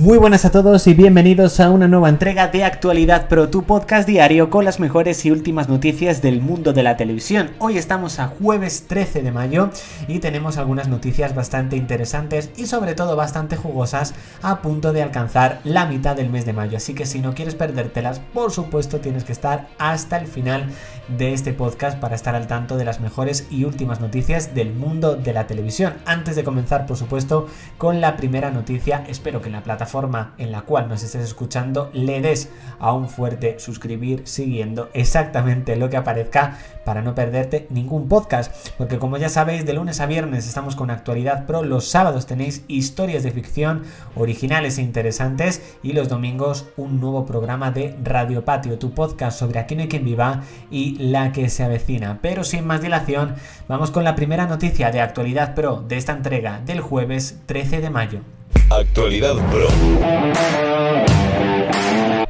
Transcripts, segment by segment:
Muy buenas a todos y bienvenidos a una nueva entrega de Actualidad Pro, tu podcast diario con las mejores y últimas noticias del mundo de la televisión. Hoy estamos a jueves 13 de mayo y tenemos algunas noticias bastante interesantes y sobre todo bastante jugosas a punto de alcanzar la mitad del mes de mayo. Así que si no quieres perdértelas, por supuesto tienes que estar hasta el final de este podcast para estar al tanto de las mejores y últimas noticias del mundo de la televisión. Antes de comenzar, por supuesto, con la primera noticia, espero que en la plataforma forma en la cual nos estés escuchando le des a un fuerte suscribir siguiendo exactamente lo que aparezca para no perderte ningún podcast. Porque como ya sabéis, de lunes a viernes estamos con Actualidad Pro, los sábados tenéis historias de ficción originales e interesantes y los domingos un nuevo programa de Radio Patio, tu podcast sobre Aquí no hay quien viva y la que se avecina. Pero sin más dilación, vamos con la primera noticia de Actualidad Pro de esta entrega del jueves 13 de mayo. Actualidad Pro.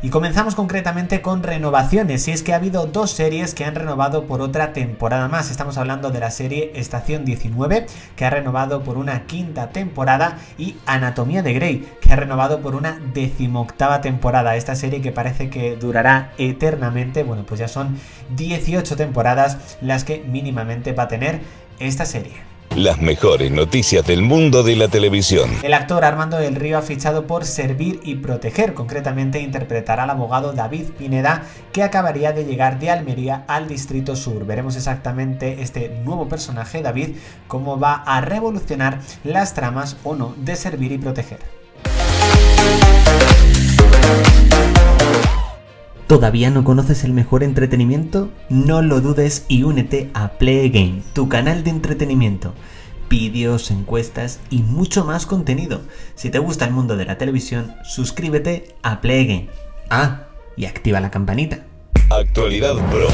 Y comenzamos concretamente con renovaciones, y es que ha habido dos series que han renovado por otra temporada más. Estamos hablando de la serie Estación 19, que ha renovado por una quinta temporada, y Anatomía de Grey, que ha renovado por una decimoctava temporada. Esta serie que parece que durará eternamente, bueno, pues ya son 18 temporadas las que mínimamente va a tener esta serie. Las mejores noticias del mundo de la televisión. El actor Armando del Río ha fichado por Servir y Proteger. Concretamente interpretará al abogado David Pineda, que acabaría de llegar de Almería al Distrito Sur. Veremos exactamente este nuevo personaje, David, cómo va a revolucionar las tramas o no de Servir y Proteger. ¿Todavía no conoces el mejor entretenimiento? No lo dudes y únete a Play Game, tu canal de entretenimiento. Vídeos, encuestas y mucho más contenido. Si te gusta el mundo de la televisión, suscríbete a Play Game. Ah, y activa la campanita. Actualidad Pro.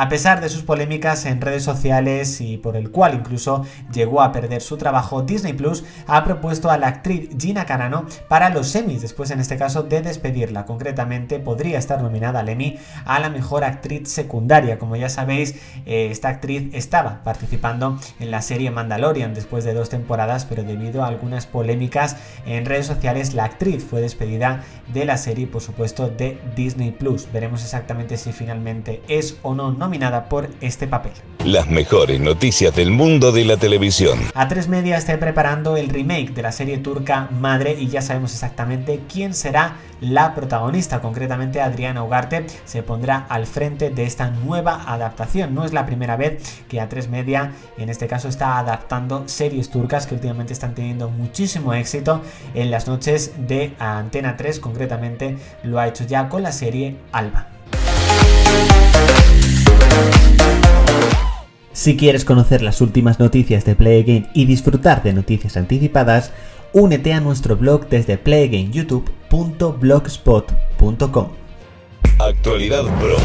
A pesar de sus polémicas en redes sociales y por el cual incluso llegó a perder su trabajo, Disney Plus ha propuesto a la actriz Gina Carano para los Emmys, después en este caso de despedirla. Concretamente podría estar nominada al Emmy a la mejor actriz secundaria. Como ya sabéis, eh, esta actriz estaba participando en la serie Mandalorian después de dos temporadas, pero debido a algunas polémicas en redes sociales, la actriz fue despedida de la serie, por supuesto, de Disney Plus. Veremos exactamente si finalmente es o no nominada por este papel. Las mejores noticias del mundo de la televisión. A3 Media está preparando el remake de la serie turca Madre y ya sabemos exactamente quién será la protagonista. Concretamente Adriana Ugarte se pondrá al frente de esta nueva adaptación. No es la primera vez que A3 Media en este caso está adaptando series turcas que últimamente están teniendo muchísimo éxito en las noches de Antena 3. Concretamente lo ha hecho ya con la serie Alba. Si quieres conocer las últimas noticias de Play y disfrutar de noticias anticipadas, únete a nuestro blog desde playagameyoutube.blogspot.com. Actualidad Pro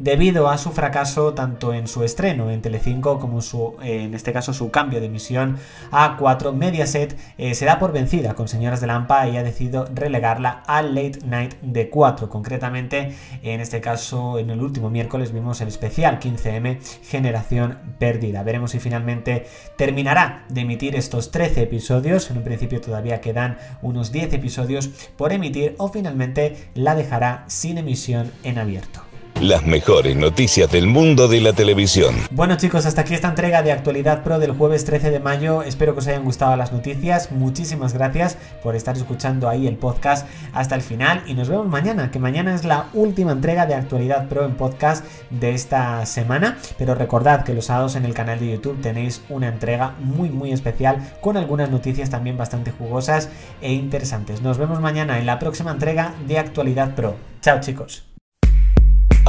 debido a su fracaso tanto en su estreno en Telecinco como su, en este caso su cambio de emisión a 4, Mediaset eh, se da por vencida con Señoras de Lampa y ha decidido relegarla al Late Night de 4. Concretamente, en este caso, en el último miércoles vimos el especial 15M Generación Perdida. Veremos si finalmente terminará de emitir estos 13 episodios. En un principio todavía quedan unos 10 episodios por emitir o finalmente la dejará sin emisión en abierto. Las mejores noticias del mundo de la televisión. Bueno chicos, hasta aquí esta entrega de Actualidad Pro del jueves 13 de mayo. Espero que os hayan gustado las noticias. Muchísimas gracias por estar escuchando ahí el podcast hasta el final y nos vemos mañana, que mañana es la última entrega de Actualidad Pro en podcast de esta semana. Pero recordad que los sábados en el canal de YouTube tenéis una entrega muy muy especial con algunas noticias también bastante jugosas e interesantes. Nos vemos mañana en la próxima entrega de Actualidad Pro. Chao chicos.